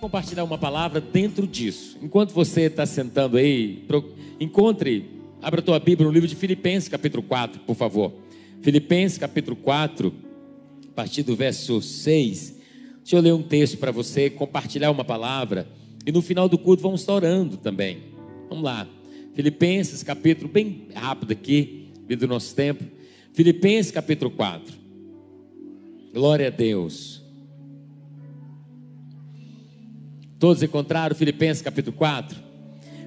Compartilhar uma palavra dentro disso. Enquanto você está sentando aí, Encontre, abra a tua Bíblia no livro de Filipenses, capítulo 4, por favor. Filipenses, capítulo 4, a partir do verso 6. Deixa eu ler um texto para você, compartilhar uma palavra. E no final do culto vamos estar orando também. Vamos lá. Filipenses, capítulo, bem rápido aqui, devido ao nosso tempo. Filipenses, capítulo 4. Glória a Deus. Todos encontraram Filipenses capítulo 4?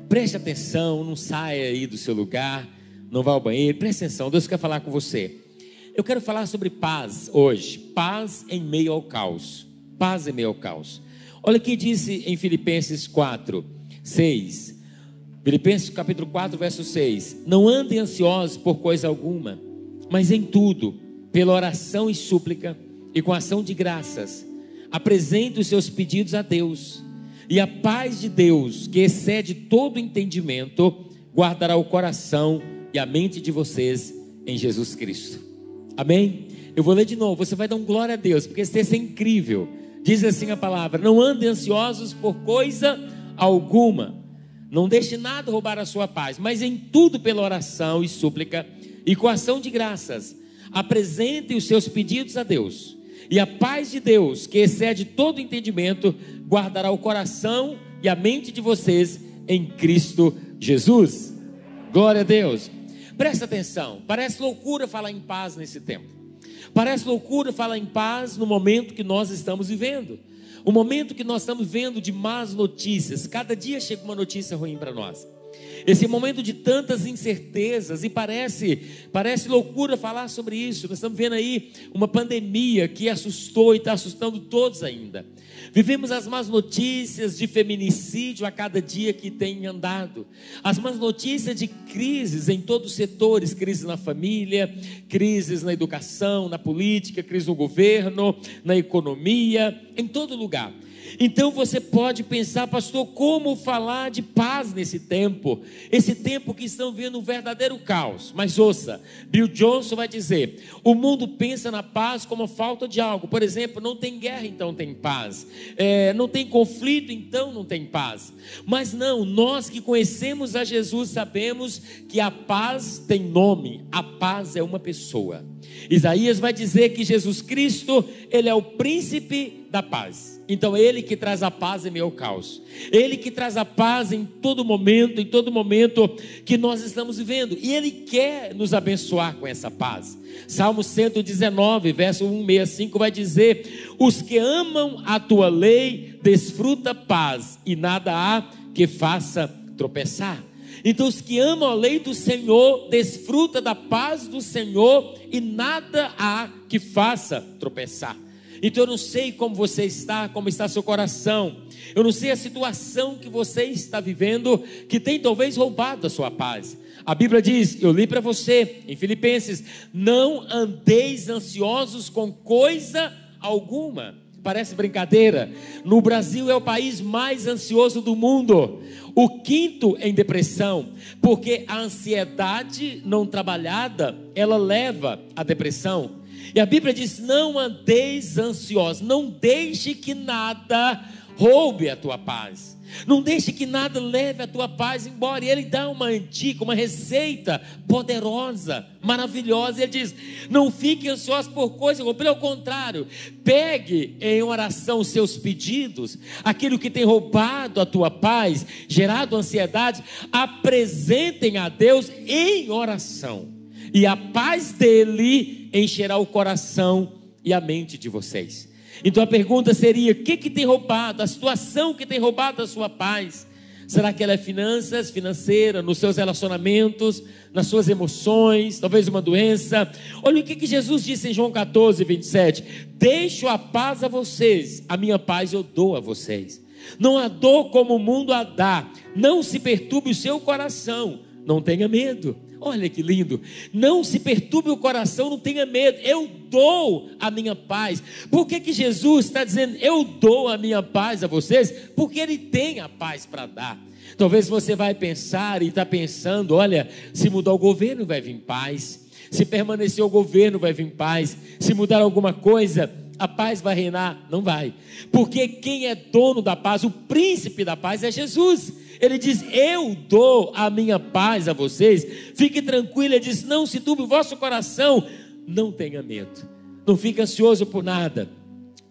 Preste atenção, não saia aí do seu lugar, não vá ao banheiro, preste atenção, Deus quer falar com você. Eu quero falar sobre paz hoje, paz em meio ao caos. Paz em meio ao caos. Olha o que disse em Filipenses 4, 6. Filipenses capítulo 4, verso 6. Não andem ansiosos por coisa alguma, mas em tudo, pela oração e súplica e com ação de graças, apresente os seus pedidos a Deus e a paz de Deus, que excede todo entendimento, guardará o coração e a mente de vocês em Jesus Cristo. Amém? Eu vou ler de novo, você vai dar um glória a Deus, porque esse texto é incrível. Diz assim a palavra: Não andem ansiosos por coisa alguma, não deixe nada roubar a sua paz, mas em tudo pela oração e súplica e com ação de graças, apresentem os seus pedidos a Deus e a paz de Deus, que excede todo entendimento, guardará o coração e a mente de vocês em Cristo Jesus. Glória a Deus. Presta atenção, parece loucura falar em paz nesse tempo. Parece loucura falar em paz no momento que nós estamos vivendo. O momento que nós estamos vendo de más notícias. Cada dia chega uma notícia ruim para nós. Esse momento de tantas incertezas e parece, parece loucura falar sobre isso. Nós estamos vendo aí uma pandemia que assustou e está assustando todos ainda. Vivemos as más notícias de feminicídio a cada dia que tem andado. As más notícias de crises em todos os setores, crise na família, crises na educação, na política, crise no governo, na economia, em todo lugar. Então você pode pensar, pastor, como falar de paz nesse tempo? Esse tempo que estão vendo um verdadeiro caos. Mas ouça, Bill Johnson vai dizer: o mundo pensa na paz como falta de algo. Por exemplo, não tem guerra, então tem paz. É, não tem conflito, então não tem paz. Mas não, nós que conhecemos a Jesus sabemos que a paz tem nome. A paz é uma pessoa. Isaías vai dizer que Jesus Cristo, ele é o príncipe da paz. Então, Ele que traz a paz em ao caos, Ele que traz a paz em todo momento, em todo momento que nós estamos vivendo, e Ele quer nos abençoar com essa paz. Salmo 119, verso 165 vai dizer: Os que amam a tua lei desfruta paz, e nada há que faça tropeçar. Então, os que amam a lei do Senhor desfruta da paz do Senhor, e nada há que faça tropeçar. Então eu não sei como você está, como está seu coração. Eu não sei a situação que você está vivendo que tem talvez roubado a sua paz. A Bíblia diz, eu li para você em Filipenses: não andeis ansiosos com coisa alguma. Parece brincadeira. No Brasil é o país mais ansioso do mundo. O quinto em depressão, porque a ansiedade não trabalhada, ela leva à depressão. E a Bíblia diz: não andeis ansiosos, não deixe que nada roube a tua paz. Não deixe que nada leve a tua paz embora. E ele dá uma dica, uma receita poderosa, maravilhosa. Ele diz: Não fique ansioso por coisa, pelo contrário, pegue em oração os seus pedidos, aquilo que tem roubado a tua paz, gerado ansiedade, apresentem a Deus em oração e a paz dele encherá o coração e a mente de vocês. Então a pergunta seria: o que, que tem roubado? A situação que tem roubado a sua paz? Será que ela é finanças, financeira, nos seus relacionamentos, nas suas emoções, talvez uma doença? Olha o que, que Jesus disse em João 14, 27. Deixo a paz a vocês, a minha paz eu dou a vocês. Não a dou como o mundo a dá. Não se perturbe o seu coração, não tenha medo. Olha que lindo. Não se perturbe o coração, não tenha medo. Eu dou a minha paz. Por que, que Jesus está dizendo, eu dou a minha paz a vocês? Porque Ele tem a paz para dar. Talvez você vai pensar e está pensando: olha, se mudar o governo vai vir paz. Se permanecer o governo vai vir paz. Se mudar alguma coisa, a paz vai reinar? Não vai. Porque quem é dono da paz, o príncipe da paz é Jesus. Ele diz: Eu dou a minha paz a vocês. Fique tranquilo. Ele diz: Não se turbe o vosso coração. Não tenha medo. Não fique ansioso por nada.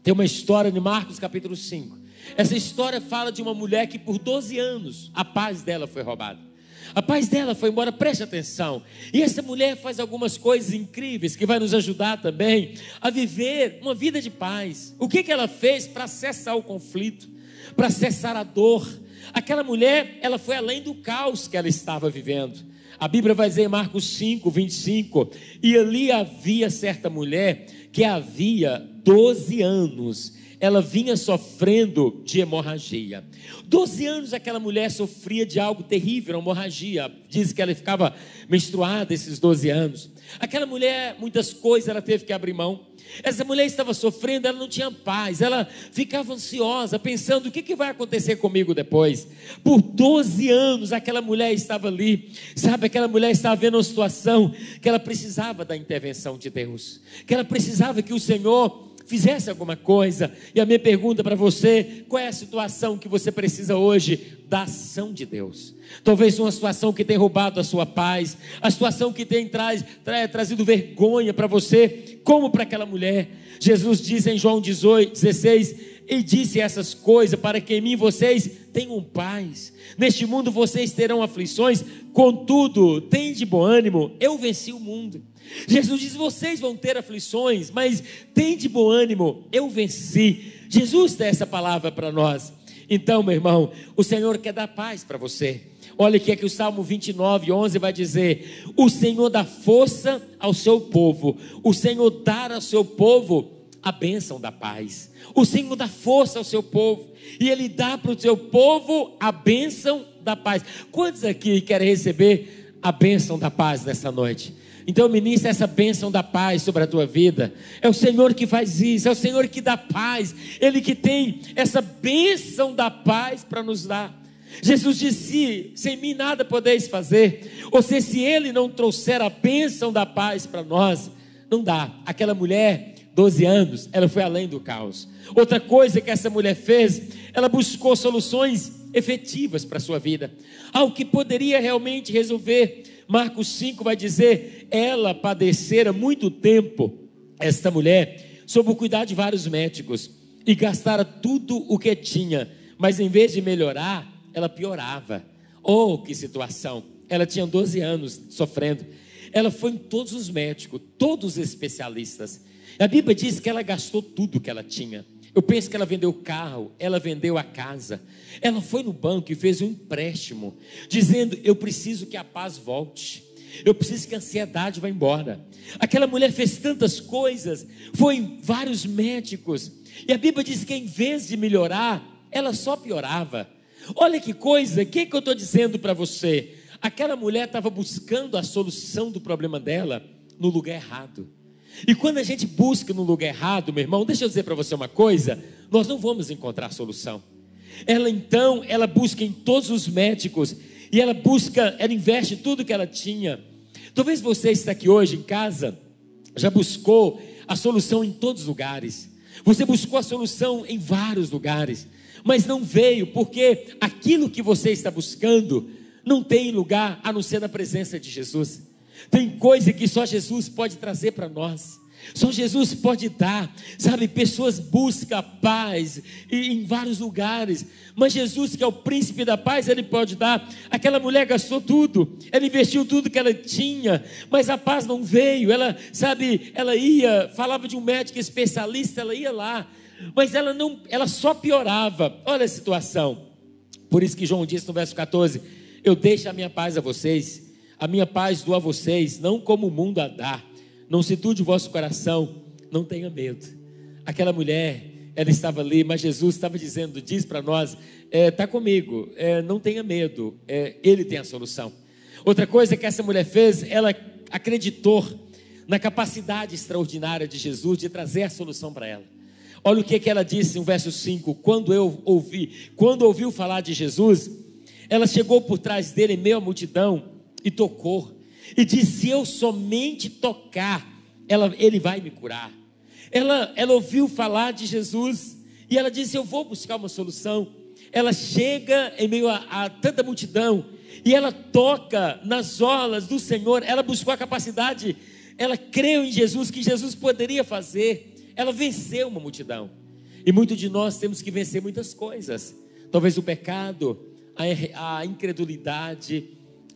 Tem uma história de Marcos capítulo 5. Essa história fala de uma mulher que por 12 anos a paz dela foi roubada. A paz dela foi embora, preste atenção. E essa mulher faz algumas coisas incríveis que vai nos ajudar também a viver uma vida de paz. O que, que ela fez para cessar o conflito, para cessar a dor, Aquela mulher, ela foi além do caos que ela estava vivendo. A Bíblia vai dizer em Marcos 5, 25: E ali havia certa mulher que havia 12 anos ela vinha sofrendo de hemorragia. Doze anos aquela mulher sofria de algo terrível, hemorragia. Diz que ela ficava menstruada esses 12 anos. Aquela mulher, muitas coisas ela teve que abrir mão. Essa mulher estava sofrendo, ela não tinha paz, ela ficava ansiosa, pensando: o que, que vai acontecer comigo depois? Por 12 anos, aquela mulher estava ali, sabe? Aquela mulher estava vendo uma situação que ela precisava da intervenção de Deus, que ela precisava que o Senhor fizesse alguma coisa. E a minha pergunta para você: qual é a situação que você precisa hoje da ação de Deus? Talvez uma situação que tem roubado a sua paz, a situação que tem traz, tra, trazido vergonha para você, como para aquela mulher. Jesus diz em João 18, 16: E disse essas coisas para que em mim vocês tenham paz. Neste mundo vocês terão aflições, contudo, tem de bom ânimo, eu venci o mundo. Jesus diz: vocês vão ter aflições, mas tem de bom ânimo, eu venci. Jesus dá essa palavra para nós. Então, meu irmão, o Senhor quer dar paz para você. Olha o que é que o Salmo 29, 11 vai dizer: O Senhor dá força ao seu povo, o Senhor dá ao seu povo a bênção da paz. O Senhor dá força ao seu povo, e Ele dá para o seu povo a bênção da paz. Quantos aqui querem receber a bênção da paz nessa noite? Então, ministra essa bênção da paz sobre a tua vida. É o Senhor que faz isso, é o Senhor que dá paz, Ele que tem essa bênção da paz para nos dar. Jesus disse: sem mim nada podeis fazer. Ou seja, se Ele não trouxer a bênção da paz para nós, não dá. Aquela mulher, 12 anos, ela foi além do caos. Outra coisa que essa mulher fez, ela buscou soluções efetivas para a sua vida, algo que poderia realmente resolver Marcos 5 vai dizer: ela padecera muito tempo, esta mulher, sob o cuidado de vários médicos, e gastara tudo o que tinha, mas em vez de melhorar, ela piorava. Oh, que situação! Ela tinha 12 anos sofrendo. Ela foi em todos os médicos, todos os especialistas. A Bíblia diz que ela gastou tudo que ela tinha. Eu penso que ela vendeu o carro, ela vendeu a casa. Ela foi no banco e fez um empréstimo, dizendo: Eu preciso que a paz volte. Eu preciso que a ansiedade vá embora. Aquela mulher fez tantas coisas, foi em vários médicos. E a Bíblia diz que em vez de melhorar, ela só piorava. Olha que coisa, o que, que eu estou dizendo para você? Aquela mulher estava buscando a solução do problema dela no lugar errado. E quando a gente busca no lugar errado, meu irmão, deixa eu dizer para você uma coisa: nós não vamos encontrar solução. Ela então, ela busca em todos os médicos e ela busca, ela investe tudo que ela tinha. Talvez você está aqui hoje em casa, já buscou a solução em todos os lugares. Você buscou a solução em vários lugares, mas não veio porque aquilo que você está buscando não tem lugar a não ser na presença de Jesus. Tem coisa que só Jesus pode trazer para nós. Só Jesus pode dar, sabe? Pessoas buscam paz em vários lugares, mas Jesus, que é o príncipe da paz, ele pode dar. Aquela mulher gastou tudo, ela investiu tudo que ela tinha, mas a paz não veio. Ela, sabe, ela ia, falava de um médico especialista, ela ia lá, mas ela não, ela só piorava. Olha a situação. Por isso que João disse no verso 14: Eu deixo a minha paz a vocês a minha paz dou a vocês, não como o mundo a dá. Não se tude o vosso coração, não tenha medo. Aquela mulher, ela estava ali, mas Jesus estava dizendo, diz para nós, está é, tá comigo, é, não tenha medo, é, Ele tem a solução. Outra coisa que essa mulher fez, ela acreditou na capacidade extraordinária de Jesus de trazer a solução para ela. Olha o que, que ela disse no verso 5: quando eu ouvi, quando ouviu falar de Jesus, ela chegou por trás dele em meio à multidão e tocou, e disse: Se eu somente tocar, ela, ele vai me curar. Ela, ela ouviu falar de Jesus e ela disse: Eu vou buscar uma solução. Ela chega em meio a, a tanta multidão e ela toca nas olas do Senhor. Ela buscou a capacidade, ela creu em Jesus, que Jesus poderia fazer. Ela venceu uma multidão. E muitos de nós temos que vencer muitas coisas. Talvez o pecado, a, a incredulidade,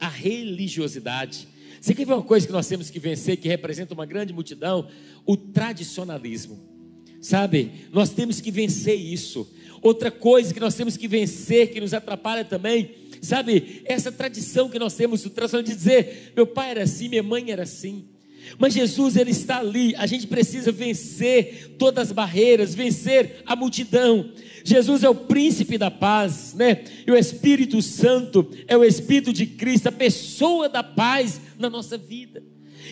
a religiosidade. Você quer ver uma coisa que nós temos que vencer, que representa uma grande multidão? O tradicionalismo. Sabe, nós temos que vencer isso. Outra coisa que nós temos que vencer, que nos atrapalha também, sabe, essa tradição que nós temos, o tradição de dizer: meu pai era assim, minha mãe era assim. Mas Jesus, Ele está ali, a gente precisa vencer todas as barreiras, vencer a multidão. Jesus é o príncipe da paz, né? E o Espírito Santo é o Espírito de Cristo, a pessoa da paz na nossa vida.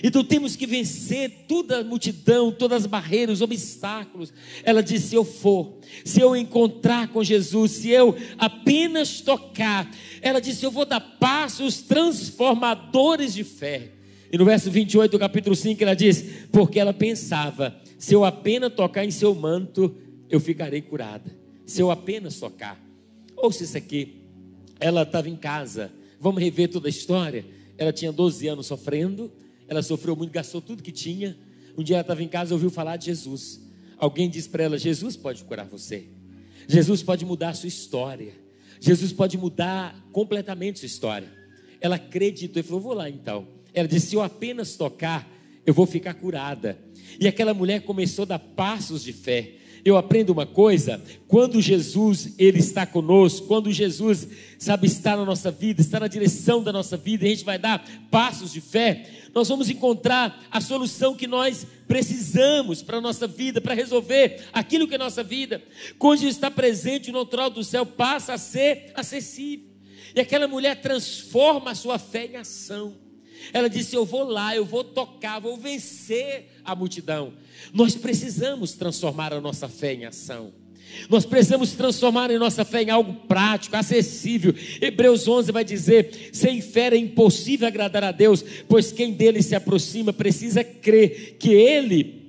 Então temos que vencer toda a multidão, todas as barreiras, os obstáculos. Ela disse: se eu for, se eu encontrar com Jesus, se eu apenas tocar, ela disse: eu vou dar passos transformadores de fé. E no verso 28 do capítulo 5 ela diz: Porque ela pensava, se eu apenas tocar em seu manto, eu ficarei curada. Se eu apenas tocar. Ouça isso aqui. Ela estava em casa. Vamos rever toda a história. Ela tinha 12 anos sofrendo. Ela sofreu muito, gastou tudo que tinha. Um dia ela estava em casa e ouviu falar de Jesus. Alguém disse para ela: Jesus pode curar você. Jesus pode mudar a sua história. Jesus pode mudar completamente sua história. Ela acreditou e falou: Vou lá então. Ela disse: Se eu apenas tocar, eu vou ficar curada. E aquela mulher começou a dar passos de fé. Eu aprendo uma coisa, quando Jesus ele está conosco, quando Jesus sabe estar na nossa vida, está na direção da nossa vida, e a gente vai dar passos de fé, nós vamos encontrar a solução que nós precisamos para a nossa vida, para resolver aquilo que é nossa vida. Quando Jesus está presente, o natural do céu passa a ser acessível. E aquela mulher transforma a sua fé em ação. Ela disse: Eu vou lá, eu vou tocar, vou vencer a multidão. Nós precisamos transformar a nossa fé em ação. Nós precisamos transformar a nossa fé em algo prático, acessível. Hebreus 11 vai dizer: sem fé é impossível agradar a Deus, pois quem dele se aproxima precisa crer que ele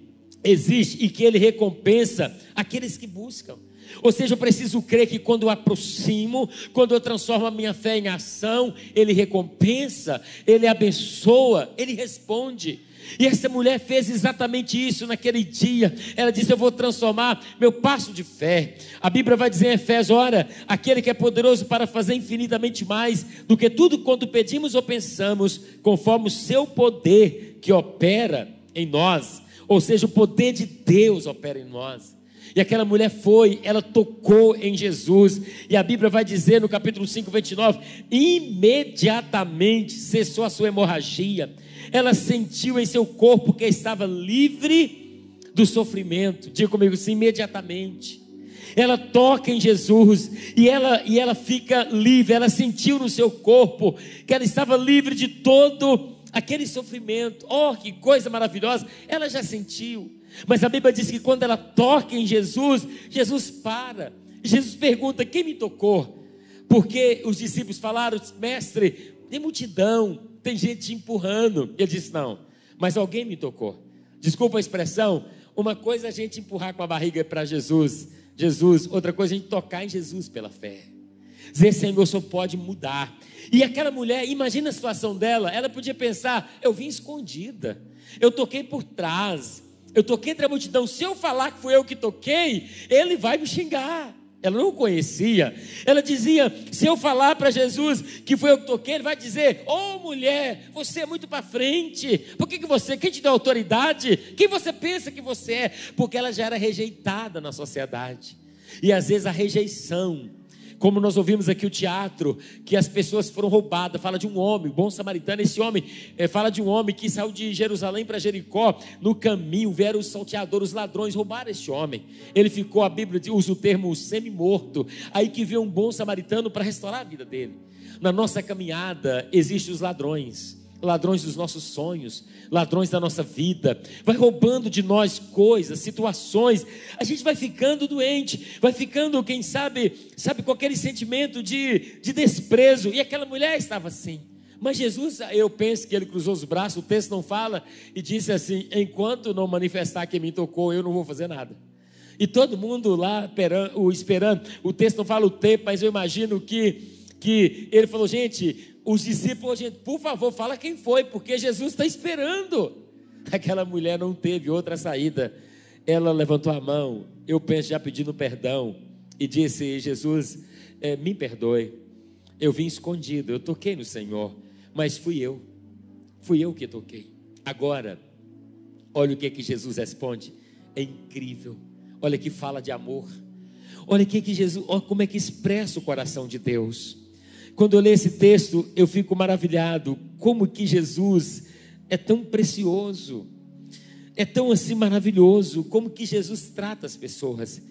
existe e que ele recompensa aqueles que buscam. Ou seja, eu preciso crer que quando eu aproximo, quando eu transformo a minha fé em ação, Ele recompensa, Ele abençoa, Ele responde. E essa mulher fez exatamente isso naquele dia. Ela disse: Eu vou transformar meu passo de fé. A Bíblia vai dizer em Efésios: Ora, aquele que é poderoso para fazer infinitamente mais do que tudo quanto pedimos ou pensamos, conforme o seu poder que opera em nós. Ou seja, o poder de Deus opera em nós. E aquela mulher foi, ela tocou em Jesus. E a Bíblia vai dizer no capítulo 5, 29, imediatamente cessou a sua hemorragia. Ela sentiu em seu corpo que estava livre do sofrimento. Diga comigo assim, imediatamente. Ela toca em Jesus e ela, e ela fica livre. Ela sentiu no seu corpo que ela estava livre de todo aquele sofrimento. Oh, que coisa maravilhosa! Ela já sentiu. Mas a Bíblia diz que quando ela toca em Jesus, Jesus para. Jesus pergunta: Quem me tocou? Porque os discípulos falaram: Mestre, tem multidão, tem gente te empurrando. Ele disse: Não, mas alguém me tocou. Desculpa a expressão. Uma coisa é a gente empurrar com a barriga para Jesus, Jesus, outra coisa é a gente tocar em Jesus pela fé. Dizer, Senhor, o Senhor pode mudar. E aquela mulher, imagina a situação dela, ela podia pensar: eu vim escondida, eu toquei por trás, eu toquei entre a multidão. Se eu falar que fui eu que toquei, ele vai me xingar. Ela não o conhecia. Ela dizia: se eu falar para Jesus que foi eu que toquei, ele vai dizer: Ô oh, mulher, você é muito para frente. Por que, que você, quem te deu autoridade? Quem você pensa que você é? Porque ela já era rejeitada na sociedade. E às vezes a rejeição Como nós ouvimos aqui o teatro, que as pessoas foram roubadas, fala de um homem, bom samaritano. Esse homem é, fala de um homem que saiu de Jerusalém para Jericó. No caminho vieram os salteadores, os ladrões, roubaram este homem. Ele ficou, a Bíblia usa o termo semi-morto. Aí que veio um bom samaritano para restaurar a vida dele. Na nossa caminhada existem os ladrões ladrões dos nossos sonhos, ladrões da nossa vida, vai roubando de nós coisas, situações. A gente vai ficando doente, vai ficando, quem sabe, sabe, aquele sentimento de, de desprezo. E aquela mulher estava assim. Mas Jesus, eu penso que ele cruzou os braços, o texto não fala, e disse assim: enquanto não manifestar que me tocou, eu não vou fazer nada. E todo mundo lá esperando, o texto não fala o tempo, mas eu imagino que, que ele falou: gente, os discípulos, gente, por favor, fala quem foi, porque Jesus está esperando. Aquela mulher não teve outra saída. Ela levantou a mão, eu penso já pedindo perdão, e disse: Jesus, é, me perdoe. Eu vim escondido, eu toquei no Senhor, mas fui eu, fui eu que toquei. Agora, olha o que, é que Jesus responde: é incrível. Olha que fala de amor. Olha que, que Jesus, olha como é que expressa o coração de Deus. Quando eu leio esse texto, eu fico maravilhado como que Jesus é tão precioso, é tão assim maravilhoso, como que Jesus trata as pessoas.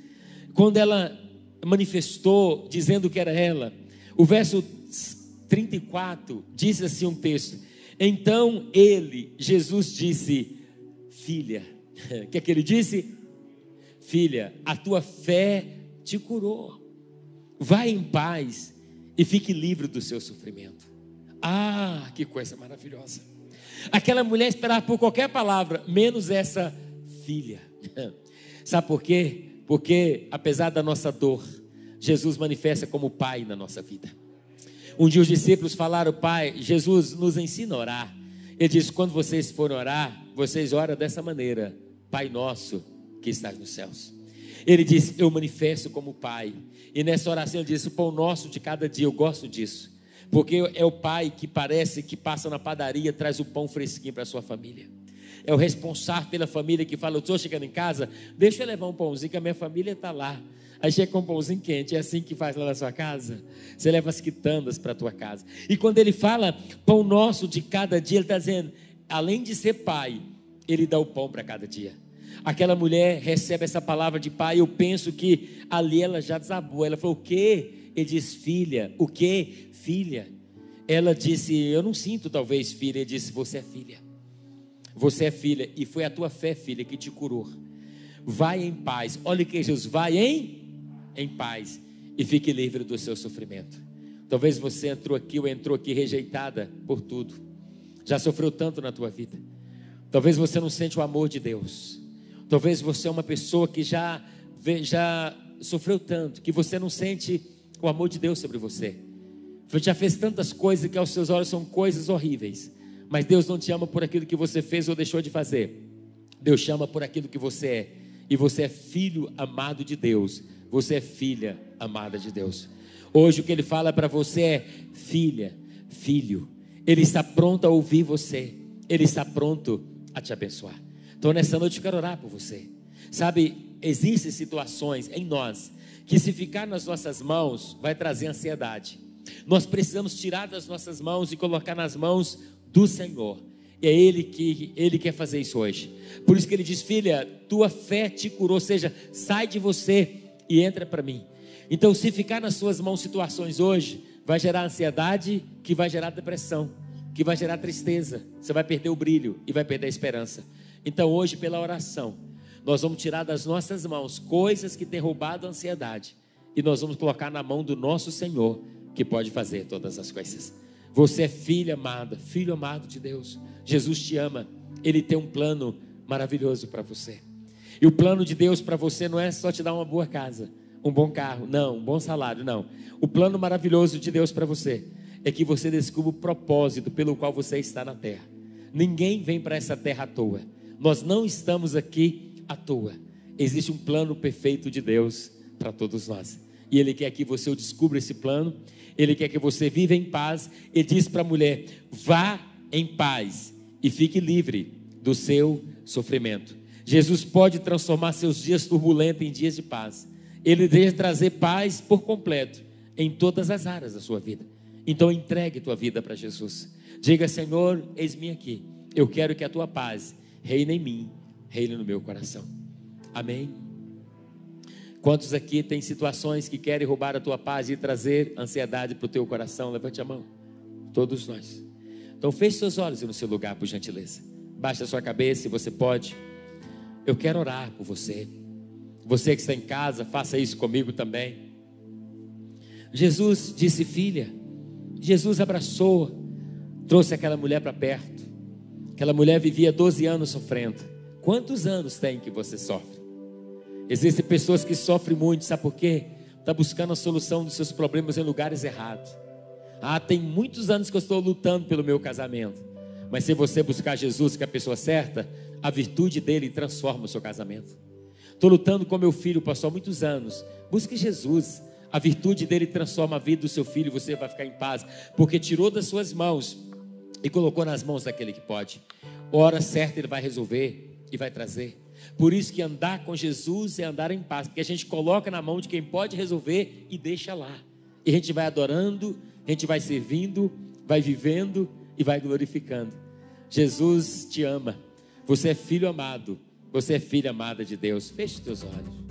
Quando ela manifestou dizendo que era ela, o verso 34 diz assim um texto: Então ele, Jesus disse, filha, o que é que ele disse? Filha, a tua fé te curou. Vai em paz e fique livre do seu sofrimento. Ah, que coisa maravilhosa. Aquela mulher esperava por qualquer palavra, menos essa filha. Sabe por quê? Porque, apesar da nossa dor, Jesus manifesta como Pai na nossa vida. Um dia os discípulos falaram, Pai, Jesus nos ensina a orar. Ele disse: quando vocês forem orar, vocês oram dessa maneira: Pai nosso que estás nos céus. Ele disse: Eu manifesto como Pai. E nessa oração ele disse: O pão nosso de cada dia, eu gosto disso. Porque é o pai que parece que passa na padaria, traz o pão fresquinho para a sua família. É o responsável pela família que fala: Eu estou chegando em casa, deixa eu levar um pãozinho, que a minha família está lá. Aí chega com um pãozinho quente, é assim que faz lá na sua casa. Você leva as quitandas para a tua casa. E quando ele fala pão nosso de cada dia, ele está dizendo: além de ser pai, ele dá o pão para cada dia aquela mulher recebe essa palavra de pai, eu penso que ali ela já desabou. Ela falou: O que? Ele diz: Filha. O que? Filha. Ela disse: Eu não sinto, talvez, filha. Ele disse: Você é filha. Você é filha. E foi a tua fé, filha, que te curou. Vai em paz. Olha que Jesus vai em, em paz. E fique livre do seu sofrimento. Talvez você entrou aqui ou entrou aqui rejeitada por tudo. Já sofreu tanto na tua vida. Talvez você não sente o amor de Deus. Talvez você é uma pessoa que já, já sofreu tanto, que você não sente o amor de Deus sobre você. Você já fez tantas coisas que aos seus olhos são coisas horríveis. Mas Deus não te ama por aquilo que você fez ou deixou de fazer. Deus chama por aquilo que você é. E você é filho amado de Deus. Você é filha amada de Deus. Hoje o que ele fala para você é filha, filho. Ele está pronto a ouvir você. Ele está pronto a te abençoar. Então, nessa noite eu quero orar por você. Sabe, existem situações em nós que, se ficar nas nossas mãos, vai trazer ansiedade. Nós precisamos tirar das nossas mãos e colocar nas mãos do Senhor. E é Ele que Ele quer fazer isso hoje. Por isso que Ele diz: Filha, tua fé te curou. Ou seja, sai de você e entra para mim. Então, se ficar nas suas mãos situações hoje, vai gerar ansiedade, que vai gerar depressão, que vai gerar tristeza. Você vai perder o brilho e vai perder a esperança. Então, hoje, pela oração, nós vamos tirar das nossas mãos coisas que têm roubado a ansiedade e nós vamos colocar na mão do nosso Senhor, que pode fazer todas as coisas. Você é filha amada, filho amado de Deus. Jesus te ama, ele tem um plano maravilhoso para você. E o plano de Deus para você não é só te dar uma boa casa, um bom carro, não, um bom salário, não. O plano maravilhoso de Deus para você é que você descubra o propósito pelo qual você está na terra. Ninguém vem para essa terra à toa. Nós não estamos aqui à toa. Existe um plano perfeito de Deus para todos nós. E Ele quer que você descubra esse plano. Ele quer que você viva em paz. E diz para a mulher: vá em paz e fique livre do seu sofrimento. Jesus pode transformar seus dias turbulentos em dias de paz. Ele deve trazer paz por completo em todas as áreas da sua vida. Então entregue tua vida para Jesus. Diga, Senhor, eis-me aqui. Eu quero que a tua paz reine em mim, reine no meu coração. Amém. Quantos aqui têm situações que querem roubar a tua paz e trazer ansiedade para o teu coração? Levante a mão. Todos nós. Então feche seus olhos no seu lugar, por gentileza. Baixe a sua cabeça, se você pode. Eu quero orar por você. Você que está em casa, faça isso comigo também. Jesus disse, filha. Jesus abraçou, trouxe aquela mulher para perto. Aquela mulher vivia 12 anos sofrendo. Quantos anos tem que você sofre? Existem pessoas que sofrem muito, sabe por quê? Está buscando a solução dos seus problemas em lugares errados. Ah, tem muitos anos que eu estou lutando pelo meu casamento. Mas se você buscar Jesus, que é a pessoa certa, a virtude dele transforma o seu casamento. Estou lutando com meu filho, pastor, há muitos anos. Busque Jesus. A virtude dele transforma a vida do seu filho você vai ficar em paz, porque tirou das suas mãos e colocou nas mãos daquele que pode. Hora certa ele vai resolver e vai trazer. Por isso que andar com Jesus é andar em paz, porque a gente coloca na mão de quem pode resolver e deixa lá. E a gente vai adorando, a gente vai servindo, vai vivendo e vai glorificando. Jesus te ama. Você é filho amado. Você é filha amada de Deus. Feche teus olhos.